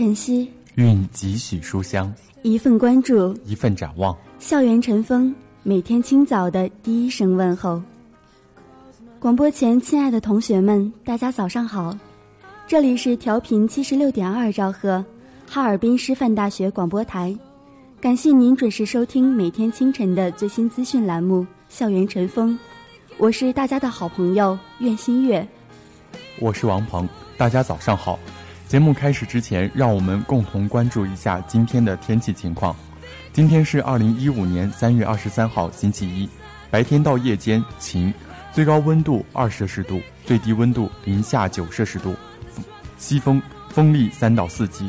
晨曦，蕴几许书香，一份关注，一份展望。校园晨风，每天清早的第一声问候。广播前，亲爱的同学们，大家早上好！这里是调频七十六点二兆赫，哈尔滨师范大学广播台。感谢您准时收听每天清晨的最新资讯栏目《校园晨风》，我是大家的好朋友苑新月。我是王鹏，大家早上好。节目开始之前，让我们共同关注一下今天的天气情况。今天是二零一五年三月二十三号，星期一，白天到夜间晴，最高温度二摄氏度，最低温度零下九摄氏度，西风，风力三到四级。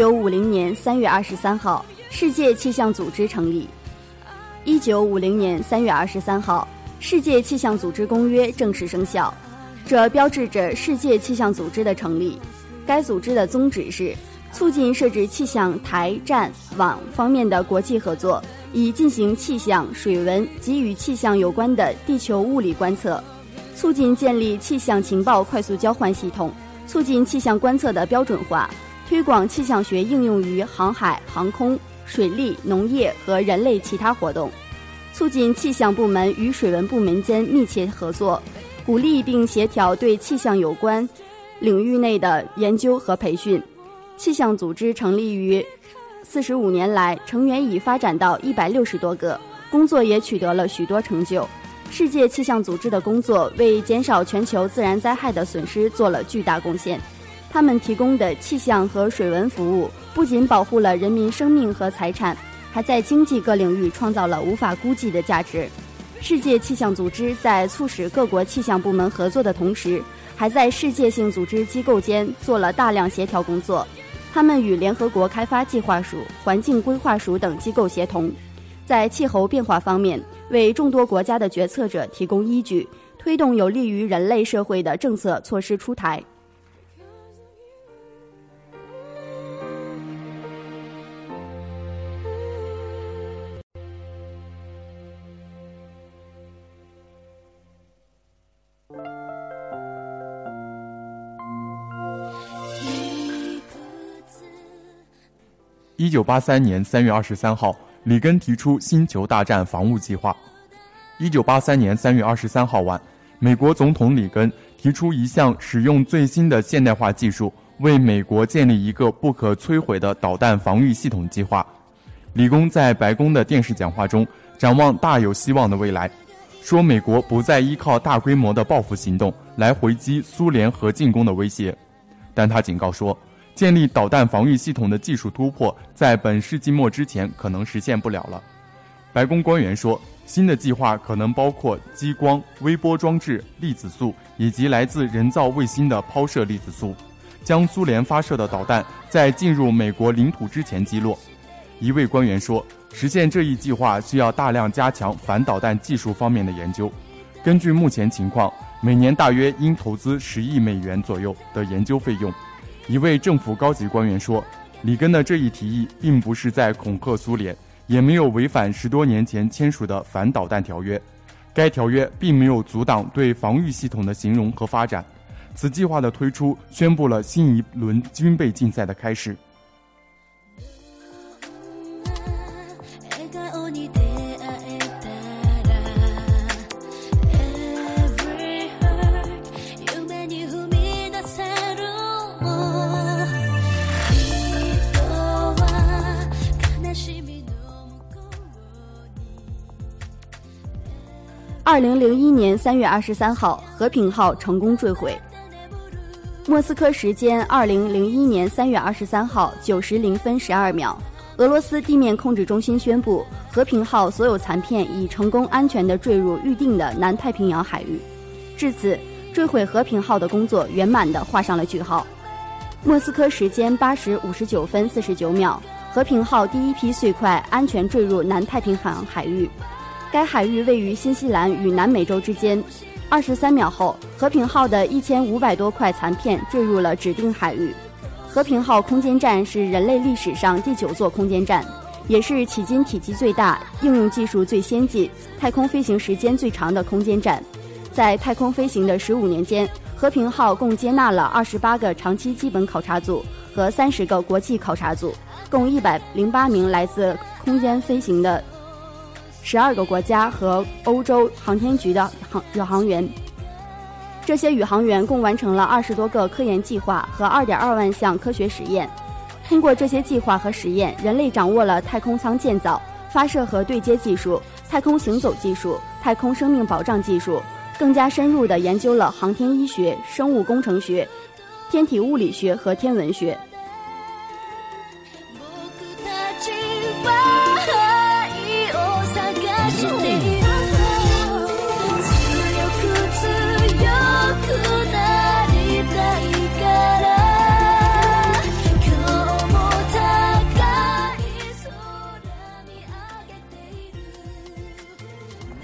九五零年三月二十三号，世界气象组织成立。一九五零年三月二十三号，世界气象组织公约正式生效，这标志着世界气象组织的成立。该组织的宗旨是促进设置气象台、站、网方面的国际合作，以进行气象、水文及与气象有关的地球物理观测，促进建立气象情报快速交换系统，促进气象观测的标准化。推广气象学应用于航海、航空、水利、农业和人类其他活动，促进气象部门与水文部门间密切合作，鼓励并协调对气象有关领域内的研究和培训。气象组织成立于四十五年来，成员已发展到一百六十多个，工作也取得了许多成就。世界气象组织的工作为减少全球自然灾害的损失做了巨大贡献。他们提供的气象和水文服务，不仅保护了人民生命和财产，还在经济各领域创造了无法估计的价值。世界气象组织在促使各国气象部门合作的同时，还在世界性组织机构间做了大量协调工作。他们与联合国开发计划署、环境规划署等机构协同，在气候变化方面为众多国家的决策者提供依据，推动有利于人类社会的政策措施出台。一九八三年三月二十三号，里根提出星球大战防务计划。一九八三年三月二十三号晚，美国总统里根提出一项使用最新的现代化技术，为美国建立一个不可摧毁的导弹防御系统计划。李工在白宫的电视讲话中展望大有希望的未来，说美国不再依靠大规模的报复行动来回击苏联核进攻的威胁，但他警告说。建立导弹防御系统的技术突破，在本世纪末之前可能实现不了了。白宫官员说，新的计划可能包括激光、微波装置、粒子束以及来自人造卫星的抛射粒子束，将苏联发射的导弹在进入美国领土之前击落。一位官员说，实现这一计划需要大量加强反导弹技术方面的研究。根据目前情况，每年大约应投资十亿美元左右的研究费用。一位政府高级官员说：“里根的这一提议并不是在恐吓苏联，也没有违反十多年前签署的反导弹条约。该条约并没有阻挡对防御系统的形容和发展。此计划的推出宣布了新一轮军备竞赛的开始。”二零零一年三月二十三号，和平号成功坠毁。莫斯科时间二零零一年三月二十三号九时零分十二秒，俄罗斯地面控制中心宣布，和平号所有残片已成功安全地坠入预定的南太平洋海域。至此，坠毁和平号的工作圆满地画上了句号。莫斯科时间八时五十九分四十九秒，和平号第一批碎块安全坠入南太平洋海域。该海域位于新西兰与南美洲之间。二十三秒后，和平号的一千五百多块残片坠入了指定海域。和平号空间站是人类历史上第九座空间站，也是迄今体积最大、应用技术最先进、太空飞行时间最长的空间站。在太空飞行的十五年间，和平号共接纳了二十八个长期基本考察组和三十个国际考察组，共一百零八名来自空间飞行的。十二个国家和欧洲航天局的航宇航员，这些宇航员共完成了二十多个科研计划和二点二万项科学实验。通过这些计划和实验，人类掌握了太空舱建造、发射和对接技术、太空行走技术、太空生命保障技术，更加深入地研究了航天医学、生物工程学、天体物理学和天文学。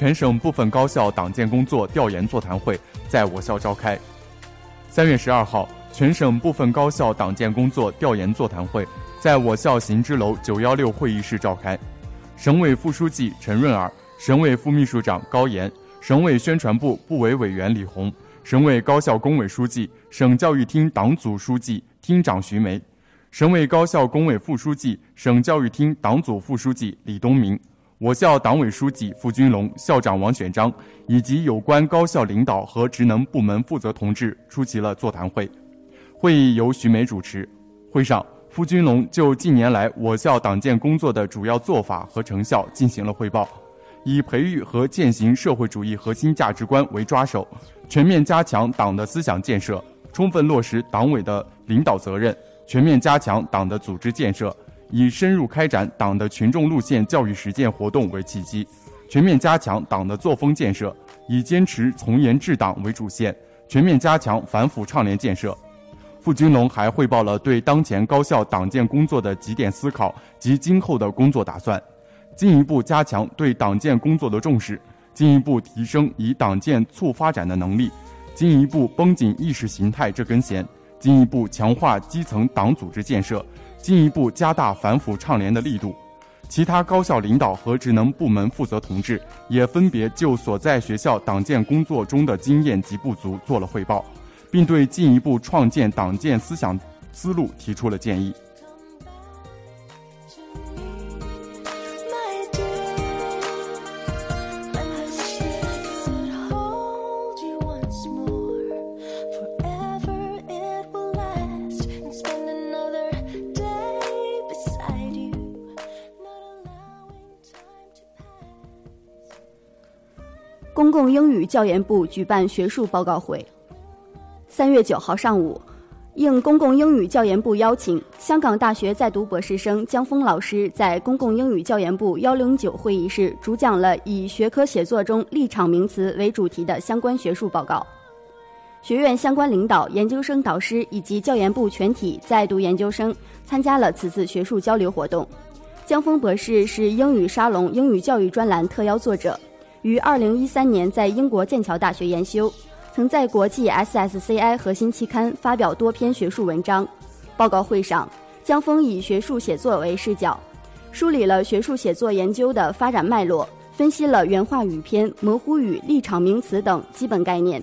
全省部分高校党建工作调研座谈会在我校召开。三月十二号，全省部分高校党建工作调研座谈会在我校行知楼九幺六会议室召开。省委副书记陈润儿、省委副秘书长高岩、省委宣传部部委委员李红、省委高校工委书记、省教育厅党组书记、厅长徐梅、省委高校工委副书记、省教育厅党组副书记李东明。我校党委书记付军龙、校长王选章以及有关高校领导和职能部门负责同志出席了座谈会。会议由徐梅主持。会上，付军龙就近年来我校党建工作的主要做法和成效进行了汇报，以培育和践行社会主义核心价值观为抓手，全面加强党的思想建设，充分落实党委的领导责任，全面加强党的组织建设。以深入开展党的群众路线教育实践活动为契机，全面加强党的作风建设；以坚持从严治党为主线，全面加强反腐倡廉建设。傅军龙还汇报了对当前高校党建工作的几点思考及今后的工作打算，进一步加强对党建工作的重视，进一步提升以党建促发展的能力，进一步绷紧意识形态这根弦，进一步强化基层党组织建设，进一步加大反腐倡廉的力度。其他高校领导和职能部门负责同志也分别就所在学校党建工作中的经验及不足做了汇报。并对进一步创建党建思想思路提出了建议。公共英语教研部举办学术报告会。三月九号上午，应公共英语教研部邀请，香港大学在读博士生江峰老师在公共英语教研部幺零九会议室主讲了以学科写作中立场名词为主题的相关学术报告。学院相关领导、研究生导师以及教研部全体在读研究生参加了此次学术交流活动。江峰博士是英语沙龙英语教育专栏特邀作者，于二零一三年在英国剑桥大学研修。曾在国际 SSCI 核心期刊发表多篇学术文章。报告会上，江峰以学术写作为视角，梳理了学术写作研究的发展脉络，分析了原话语篇、模糊语、立场名词等基本概念，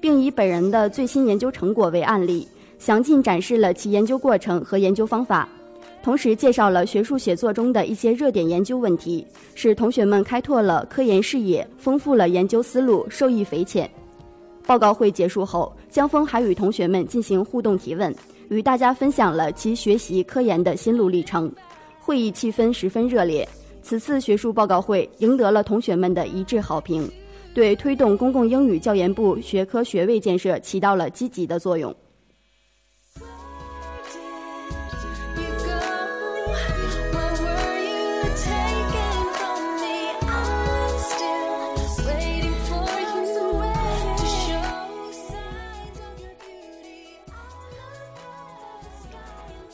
并以本人的最新研究成果为案例，详尽展示了其研究过程和研究方法，同时介绍了学术写作中的一些热点研究问题，使同学们开拓了科研视野，丰富了研究思路，受益匪浅。报告会结束后，江峰还与同学们进行互动提问，与大家分享了其学习科研的心路历程。会议气氛十分热烈，此次学术报告会赢得了同学们的一致好评，对推动公共英语教研部学科学位建设起到了积极的作用。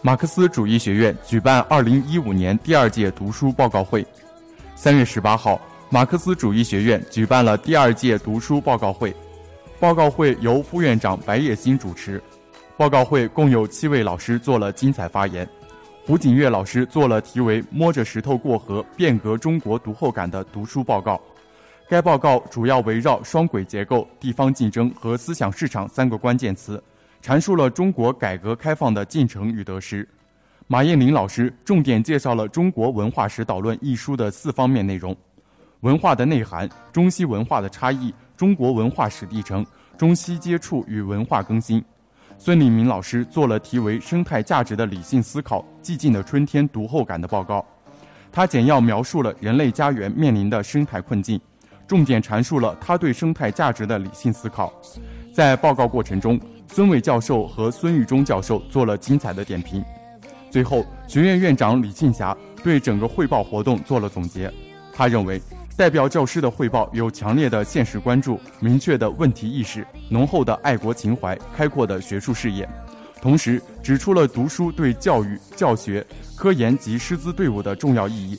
马克思主义学院举办二零一五年第二届读书报告会。三月十八号，马克思主义学院举办了第二届读书报告会。报告会由副院长白叶新主持。报告会共有七位老师做了精彩发言。胡锦月老师做了题为《摸着石头过河：变革中国读后感》的读书报告。该报告主要围绕双轨结构、地方竞争和思想市场三个关键词。阐述了中国改革开放的进程与得失。马艳玲老师重点介绍了《中国文化史导论》一书的四方面内容：文化的内涵、中西文化的差异、中国文化史历程、中西接触与文化更新。孙立明老师做了题为《生态价值的理性思考：寂静的春天读后感》的报告，他简要描述了人类家园面临的生态困境，重点阐述了他对生态价值的理性思考。在报告过程中，孙伟教授和孙玉忠教授做了精彩的点评。最后，学院院长李庆霞对整个汇报活动做了总结。他认为，代表教师的汇报有强烈的现实关注、明确的问题意识、浓厚的爱国情怀、开阔的学术视野，同时指出了读书对教育、教学、科研及师资队伍的重要意义，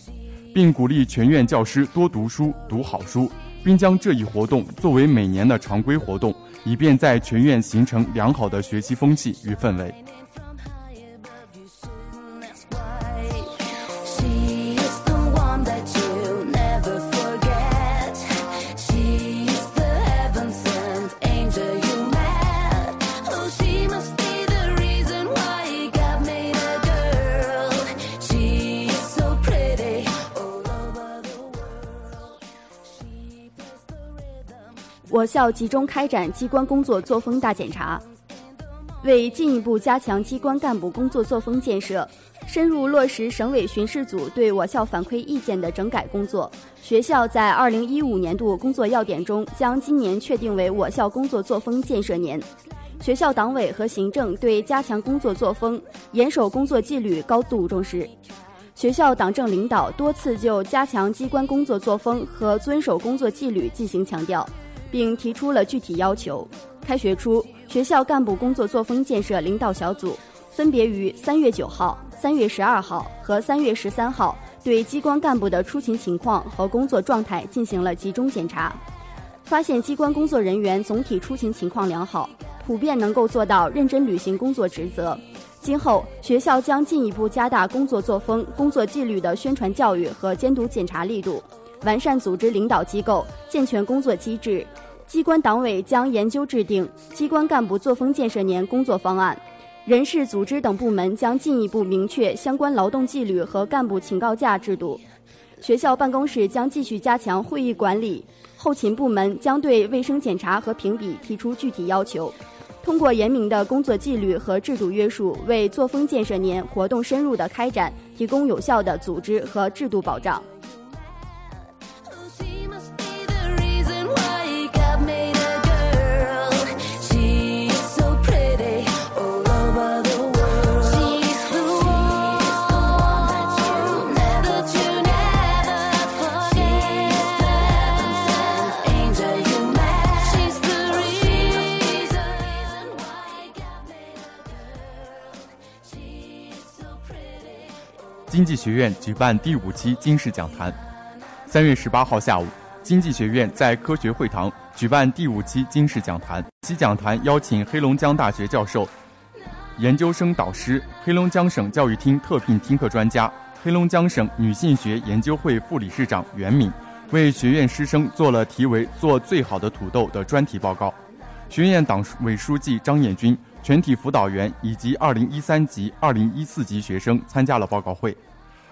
并鼓励全院教师多读书、读好书，并将这一活动作为每年的常规活动。以便在全院形成良好的学习风气与氛围。我校集中开展机关工作作风大检查，为进一步加强机关干部工作作风建设，深入落实省委巡视组对我校反馈意见的整改工作，学校在二零一五年度工作要点中将今年确定为我校工作作风建设年。学校党委和行政对加强工作作风、严守工作纪律高度重视，学校党政领导多次就加强机关工作作风和遵守工作纪律进行强调。并提出了具体要求。开学初，学校干部工作作风建设领导小组分别于三月九号、三月十二号和三月十三号对机关干部的出勤情况和工作状态进行了集中检查，发现机关工作人员总体出勤情况良好，普遍能够做到认真履行工作职责。今后，学校将进一步加大工作作风、工作纪律的宣传教育和监督检查力度，完善组织领导机构，健全工作机制。机关党委将研究制定机关干部作风建设年工作方案，人事组织等部门将进一步明确相关劳动纪律和干部请告假制度。学校办公室将继续加强会议管理，后勤部门将对卫生检查和评比提出具体要求，通过严明的工作纪律和制度约束，为作风建设年活动深入的开展提供有效的组织和制度保障。经济学院举办第五期金氏讲坛。三月十八号下午，经济学院在科学会堂举办第五期金氏讲坛。其讲坛邀请黑龙江大学教授、研究生导师、黑龙江省教育厅特聘听课专家、黑龙江省女性学研究会副理事长袁敏，为学院师生做了题为“做最好的土豆”的专题报告。学院党委书记张彦军、全体辅导员以及二零一三级、二零一四级学生参加了报告会。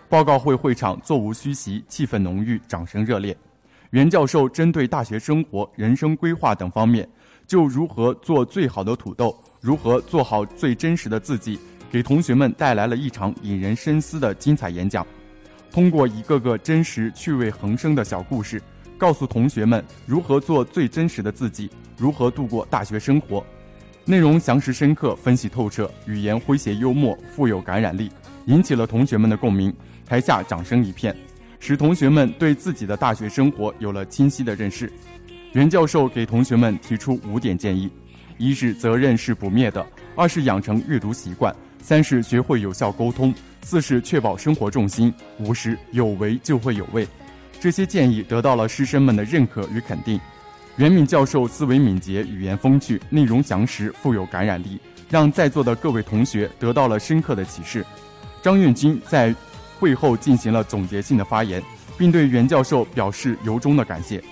报告会会场座无虚席，气氛浓郁，掌声热烈。袁教授针对大学生活、人生规划等方面，就如何做最好的土豆，如何做好最真实的自己，给同学们带来了一场引人深思的精彩演讲。通过一个个真实、趣味横生的小故事，告诉同学们如何做最真实的自己，如何度过大学生活。内容详实深刻，分析透彻，语言诙谐幽默，富有感染力，引起了同学们的共鸣。台下掌声一片，使同学们对自己的大学生活有了清晰的认识。袁教授给同学们提出五点建议：一是责任是不灭的；二是养成阅读习惯；三是学会有效沟通；四是确保生活重心；五是有为就会有位。这些建议得到了师生们的认可与肯定。袁敏教授思维敏捷，语言风趣，内容详实，富有感染力，让在座的各位同学得到了深刻的启示。张运军在。会后进行了总结性的发言，并对袁教授表示由衷的感谢。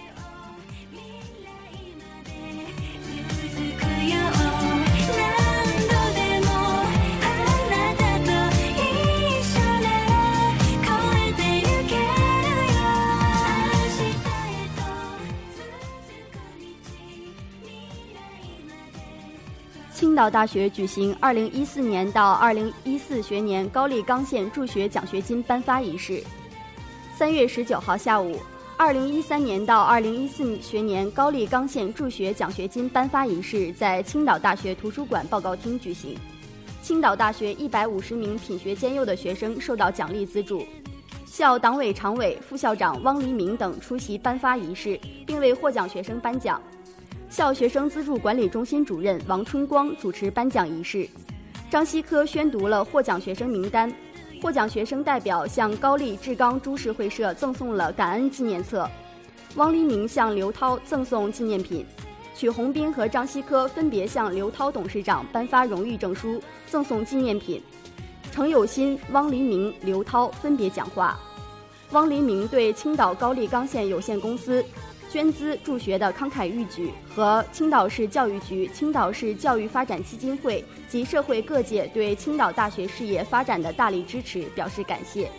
大学举行二零一四年到二零一四学年高丽钢线助学奖学金颁发仪式。三月十九号下午，二零一三年到二零一四学年高丽钢线助学奖学金颁发仪式在青岛大学图书馆报告厅举行。青岛大学一百五十名品学兼优的学生受到奖励资助。校党委常委、副校长汪黎明等出席颁发仪式，并为获奖学生颁奖。校学生资助管理中心主任王春光主持颁奖仪式，张希科宣读了获奖学生名单，获奖学生代表向高丽志刚株式会社赠送了感恩纪念册，汪黎明向刘涛赠送纪念品，曲红斌和张希科分别向刘涛董事长颁发荣誉证书、赠送纪念品，程有新、汪黎明、刘涛分别讲话，汪黎明对青岛高丽钢线有限公司。捐资助学的慷慨义举和青岛市教育局、青岛市教育发展基金会及社会各界对青岛大学事业发展的大力支持表示感谢。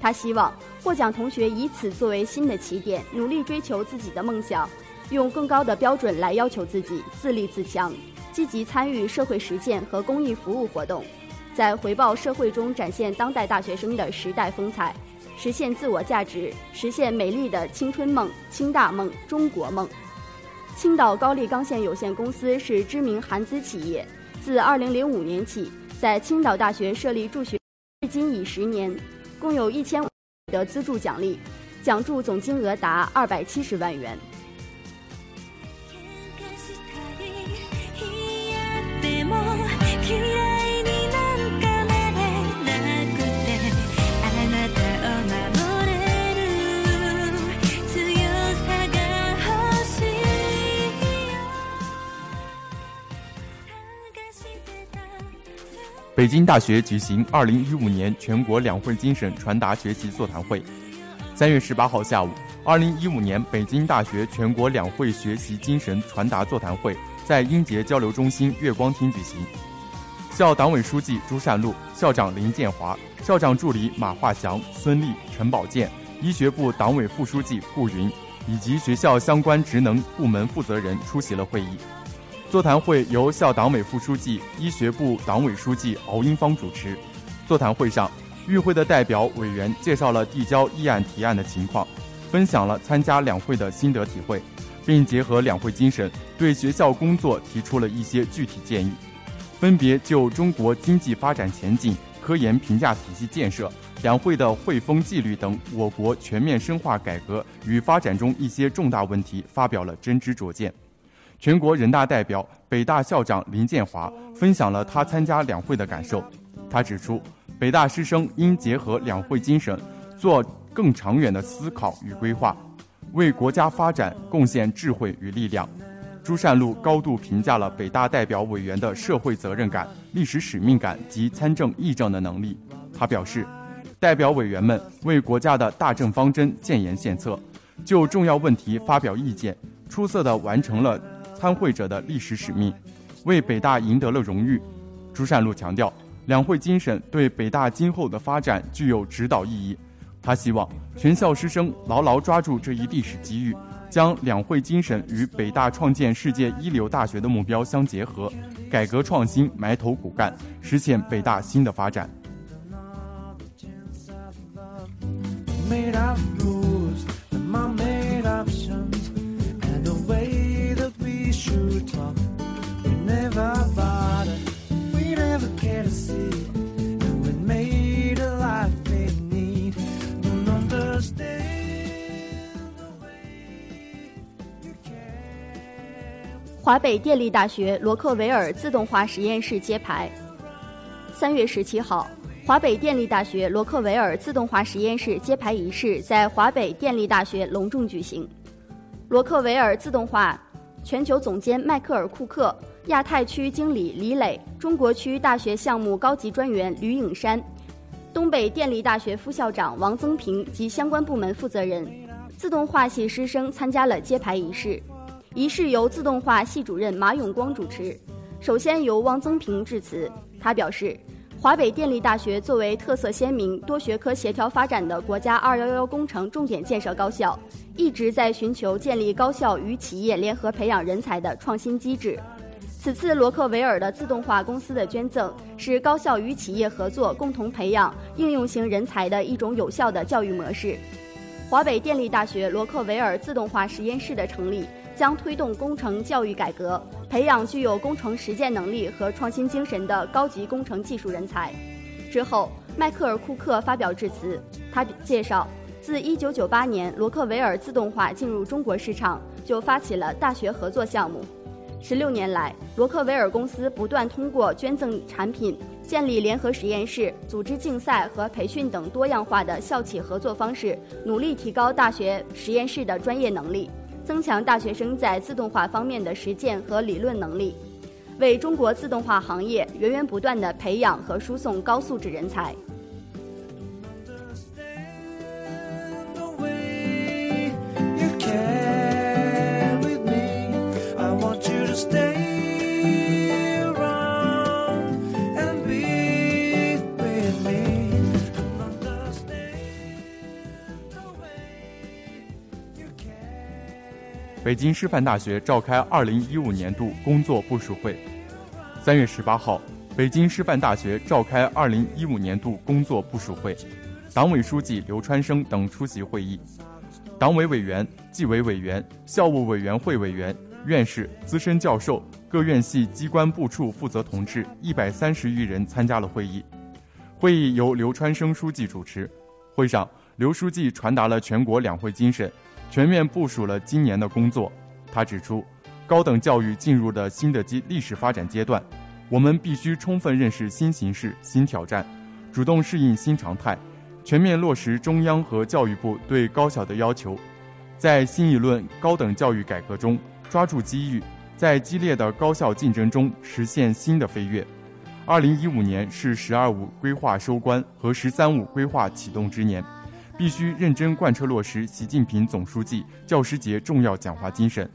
他希望获奖同学以此作为新的起点，努力追求自己的梦想，用更高的标准来要求自己，自立自强，积极参与社会实践和公益服务活动，在回报社会中展现当代大学生的时代风采。实现自我价值，实现美丽的青春梦、青大梦、中国梦。青岛高丽钢线有限公司是知名韩资企业，自2005年起在青岛大学设立助学，至今已十年，共有一千的资助奖励，奖助总金额达二百七十万元。北京大学举行二零一五年全国两会精神传达学习座谈会。三月十八号下午，二零一五年北京大学全国两会学习精神传达座谈会在英杰交流中心月光厅举行。校党委书记朱善璐、校长林建华、校长助理马化祥、孙立、陈宝剑、医学部党委副书记顾云以及学校相关职能部门负责人出席了会议。座谈会由校党委副书记、医学部党委书记敖英芳主持。座谈会上，与会的代表委员介绍了递交议案提案的情况，分享了参加两会的心得体会，并结合两会精神，对学校工作提出了一些具体建议，分别就中国经济发展前景、科研评价体系建设、两会的会风纪律等我国全面深化改革与发展中一些重大问题发表了真知灼见。全国人大代表、北大校长林建华分享了他参加两会的感受。他指出，北大师生应结合两会精神，做更长远的思考与规划，为国家发展贡献智慧与力量。朱善璐高度评价了北大代表委员的社会责任感、历史使命感及参政议政的能力。他表示，代表委员们为国家的大政方针建言献策，就重要问题发表意见，出色地完成了。参会者的历史使命，为北大赢得了荣誉。朱善璐强调，两会精神对北大今后的发展具有指导意义。他希望全校师生牢牢抓住这一历史机遇，将两会精神与北大创建世界一流大学的目标相结合，改革创新埋头苦干，实现北大新的发展。华北电力大学罗克维尔自动化实验室揭牌。三月十七号，华北电力大学罗克维尔自动化实验室揭牌仪式在华北电力大学隆重举行。罗克维尔自动化全球总监迈克尔·库克、亚太区经理李磊、中国区大学项目高级专员吕颖山、东北电力大学副校长王增平及相关部门负责人、自动化系师生参加了揭牌仪式。仪式由自动化系主任马永光主持。首先由汪增平致辞，他表示，华北电力大学作为特色鲜明、多学科协调发展的国家“二幺幺”工程重点建设高校，一直在寻求建立高校与企业联合培养人才的创新机制。此次罗克维尔的自动化公司的捐赠，是高校与企业合作共同培养应用型人才的一种有效的教育模式。华北电力大学罗克维尔自动化实验室的成立。将推动工程教育改革，培养具有工程实践能力和创新精神的高级工程技术人才。之后，迈克尔·库克发表致辞，他介绍，自1998年罗克维尔自动化进入中国市场，就发起了大学合作项目。十六年来，罗克维尔公司不断通过捐赠产品、建立联合实验室、组织竞赛和培训等多样化的校企合作方式，努力提高大学实验室的专业能力。增强大学生在自动化方面的实践和理论能力，为中国自动化行业源源不断的培养和输送高素质人才。北京师范大学召开二零一五年度工作部署会。三月十八号，北京师范大学召开二零一五年度工作部署会，党委书记刘川生等出席会议，党委委员、纪委委员、校务委员会委员、院士、资深教授、各院系机关部处负责同志一百三十余人参加了会议。会议由刘川生书记主持。会上，刘书记传达了全国两会精神。全面部署了今年的工作。他指出，高等教育进入了新的阶历史发展阶段，我们必须充分认识新形势、新挑战，主动适应新常态，全面落实中央和教育部对高校的要求，在新一轮高等教育改革中抓住机遇，在激烈的高校竞争中实现新的飞跃。二零一五年是“十二五”规划收官和“十三五”规划启动之年，必须认真贯彻落实习近平总书记教师节重要讲话精神。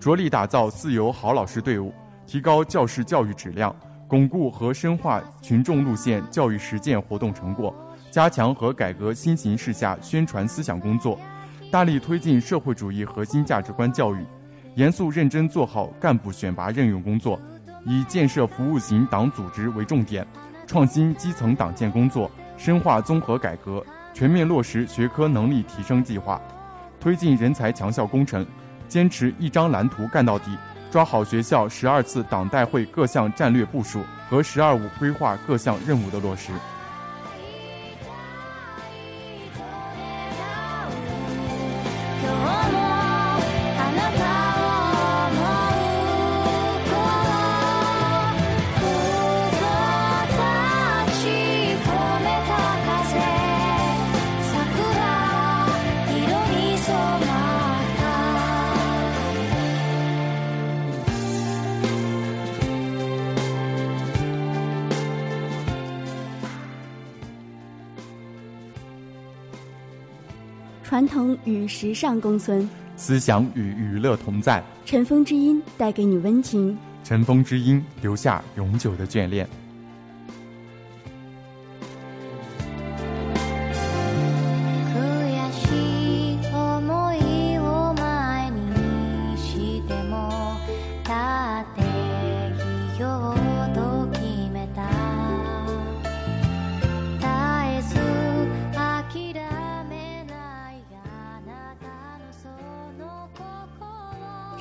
着力打造自由好老师队伍，提高教师教育质量，巩固和深化群众路线教育实践活动成果，加强和改革新形势下宣传思想工作，大力推进社会主义核心价值观教育，严肃认真做好干部选拔任用工作，以建设服务型党组织为重点，创新基层党建工作，深化综合改革，全面落实学科能力提升计划，推进人才强校工程。坚持一张蓝图干到底，抓好学校十二次党代会各项战略部署和“十二五”规划各项任务的落实。尚共存，思想与娱乐同在。尘封之音带给你温情，尘封之音留下永久的眷恋。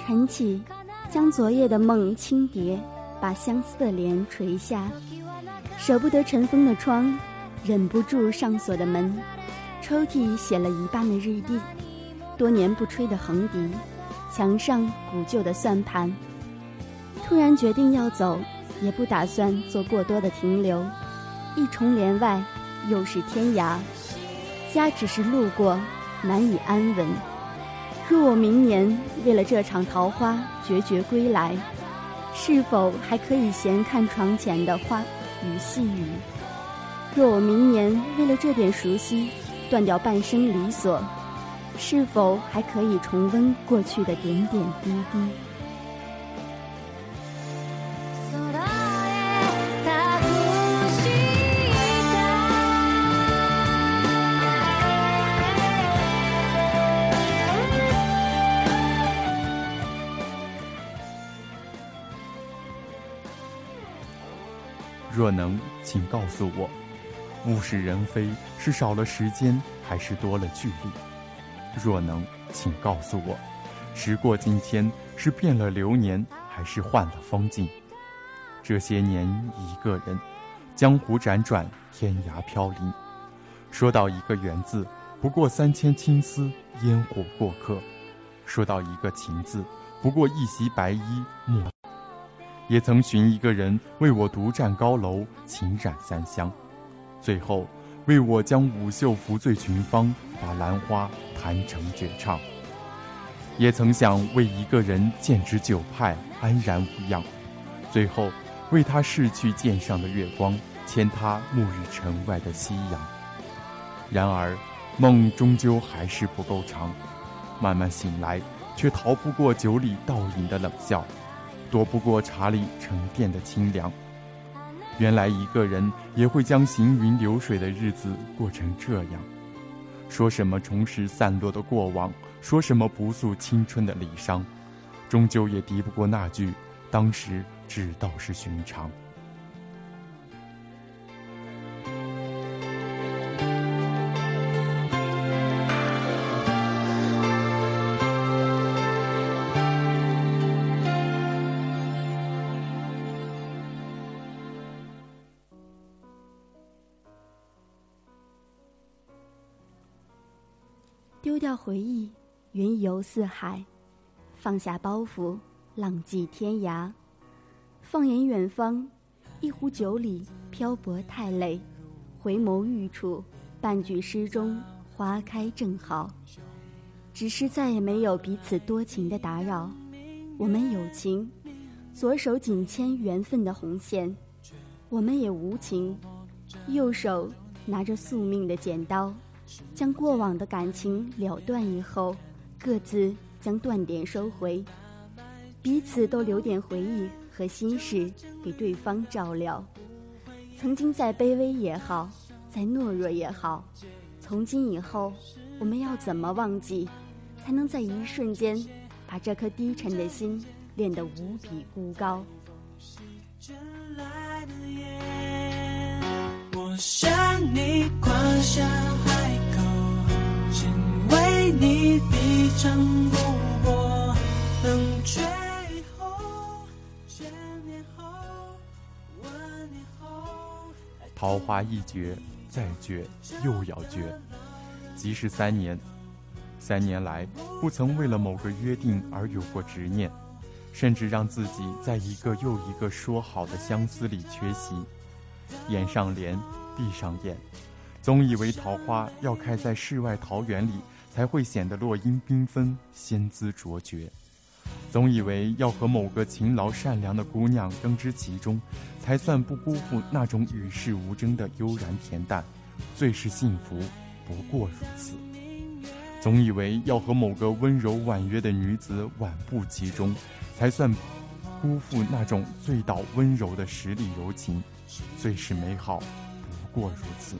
晨起，将昨夜的梦轻叠，把相思的帘垂下，舍不得尘封的窗，忍不住上锁的门，抽屉写了一半的日历，多年不吹的横笛，墙上古旧的算盘。突然决定要走，也不打算做过多的停留。一重帘外，又是天涯，家只是路过，难以安稳。若我明年为了这场桃花决绝归来，是否还可以闲看床前的花雨细雨？若我明年为了这点熟悉断掉半生离索，是否还可以重温过去的点点滴滴？可能，请告诉我，物是人非是少了时间，还是多了距离？若能，请告诉我，时过境迁是变了流年，还是换了风景？这些年，一个人，江湖辗转，天涯飘零。说到一个缘字，不过三千青丝烟火过客；说到一个情字，不过一袭白衣墨。也曾寻一个人为我独占高楼，情染三香，最后为我将舞袖拂醉群芳，把兰花弹成绝唱。也曾想为一个人剑指九派，安然无恙，最后为他逝去剑上的月光，牵他暮日城外的夕阳。然而，梦终究还是不够长，慢慢醒来，却逃不过酒里倒影的冷笑。躲不过茶里沉淀的清凉。原来一个人也会将行云流水的日子过成这样。说什么重拾散落的过往，说什么不诉青春的离殇，终究也敌不过那句“当时只道是寻常”。丢掉回忆，云游四海，放下包袱，浪迹天涯。放眼远方，一壶酒里漂泊太累，回眸欲处，半句诗中花开正好。只是再也没有彼此多情的打扰，我们有情，左手紧牵缘分的红线；我们也无情，右手拿着宿命的剪刀，将过往的感情了断以后，各自将断点收回，彼此都留点回忆和心事给对方照料。曾经再卑微也好，再懦弱也好，从今以后，我们要怎么忘记？才能在一瞬间，把这颗低沉的心练得无比孤高。我向你夸下海口，只为你低唱不过，等最后千年后万年后。桃花一绝，再绝又要绝，即是三年。三年来，不曾为了某个约定而有过执念，甚至让自己在一个又一个说好的相思里缺席。掩上帘，闭上眼，总以为桃花要开在世外桃源里，才会显得落英缤纷、仙姿卓绝；总以为要和某个勤劳善良的姑娘耕织其中，才算不辜负那种与世无争的悠然恬淡。最是幸福，不过如此。总以为要和某个温柔婉约的女子挽步其中，才算辜负那种醉倒温柔的十里柔情。最是美好，不过如此。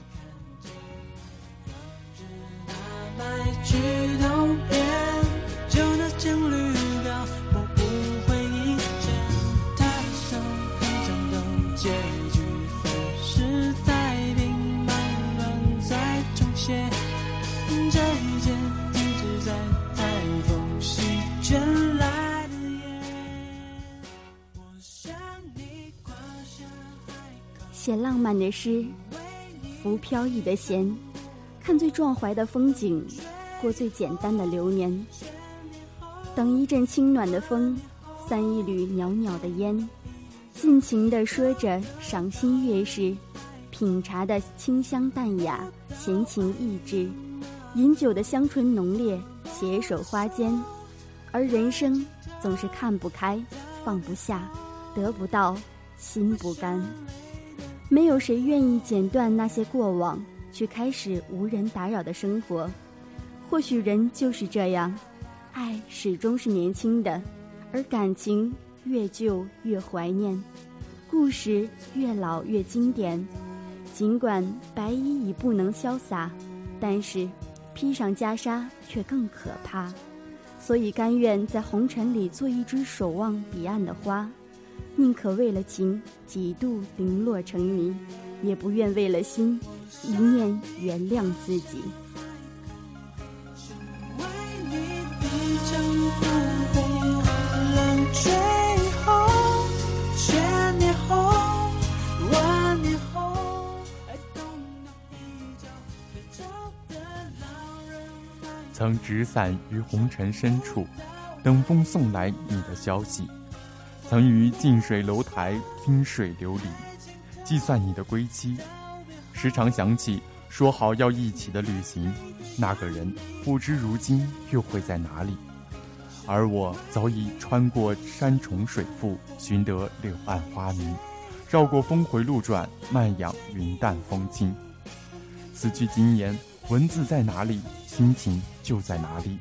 写浪漫的诗，拂飘逸的弦，看最壮怀的风景，过最简单的流年。等一阵清暖的风，散一缕袅袅的烟，尽情地说着赏心悦事，品茶的清香淡雅，闲情逸致；饮酒的香醇浓烈，携手花间。而人生总是看不开，放不下，得不到，心不甘。没有谁愿意剪断那些过往，去开始无人打扰的生活。或许人就是这样，爱始终是年轻的，而感情越旧越怀念，故事越老越经典。尽管白衣已不能潇洒，但是披上袈裟却更可怕。所以甘愿在红尘里做一只守望彼岸的花。宁可为了情几度零落成泥，也不愿为了心一念原谅自己。曾纸伞于红尘深处，等风送来你的消息。曾于近水楼台听水流离，计算你的归期，时常想起说好要一起的旅行，那个人不知如今又会在哪里？而我早已穿过山重水复，寻得柳暗花明，绕过峰回路转，慢养云淡风轻。此去经年，文字在哪里，心情就在哪里；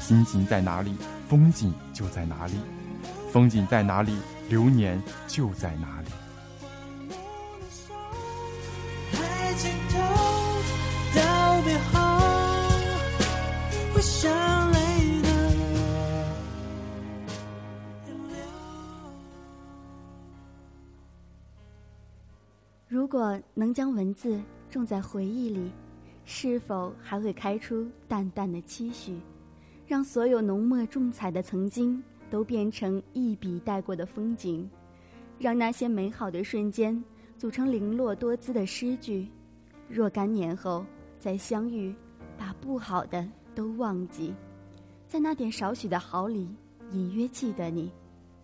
心情在哪里，风景就在哪里。风景在哪里，流年就在哪里。能将文字种在回忆里，是否还会开出淡淡的期许，让所有浓墨重彩的曾经？都变成一笔带过的风景，让那些美好的瞬间组成零落多姿的诗句。若干年后再相遇，把不好的都忘记，在那点少许的好里，隐约记得你，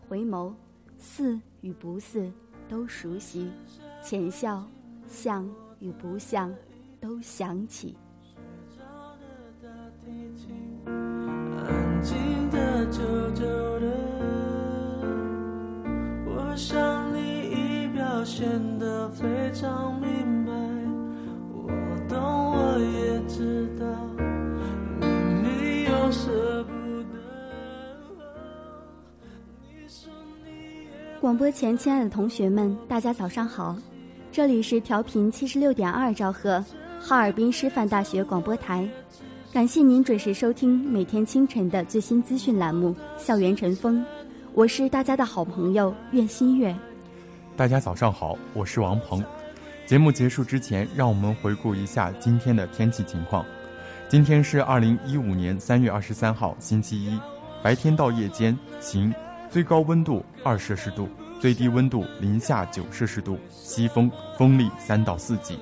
回眸，似与不似都熟悉，浅笑，像与不像都想起。安静的，久久的，我想你已表现得非常明白。我懂，我也知道，你没有舍不广播前，亲爱的同学们，大家早上好，这里是调频七十六点二兆赫，哈尔滨师范大学广播台。感谢您准时收听每天清晨的最新资讯栏目《校园晨风》，我是大家的好朋友苑新月。大家早上好，我是王鹏。节目结束之前，让我们回顾一下今天的天气情况。今天是二零一五年三月二十三号，星期一，白天到夜间晴，最高温度二摄氏度，最低温度零下九摄氏度，西风，风力三到四级。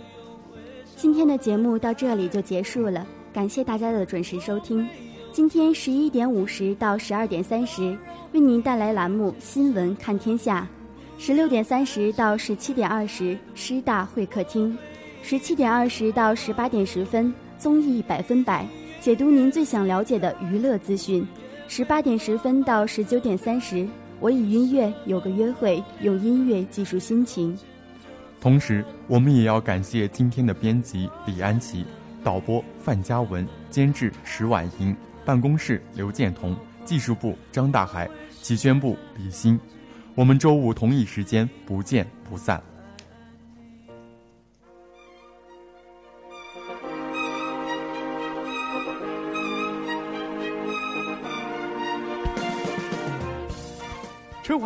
今天的节目到这里就结束了。感谢大家的准时收听。今天十一点五十到十二点三十，为您带来栏目《新闻看天下》；十六点三十到十七点二十，师大会客厅；十七点二十到十八点十分，综艺百分百，解读您最想了解的娱乐资讯；十八点十分到十九点三十，我与音乐有个约会，用音乐记述心情。同时，我们也要感谢今天的编辑李安琪。导播范嘉文，监制石婉莹，办公室刘建彤，技术部张大海，企宣部李欣。我们周五同一时间不见不散。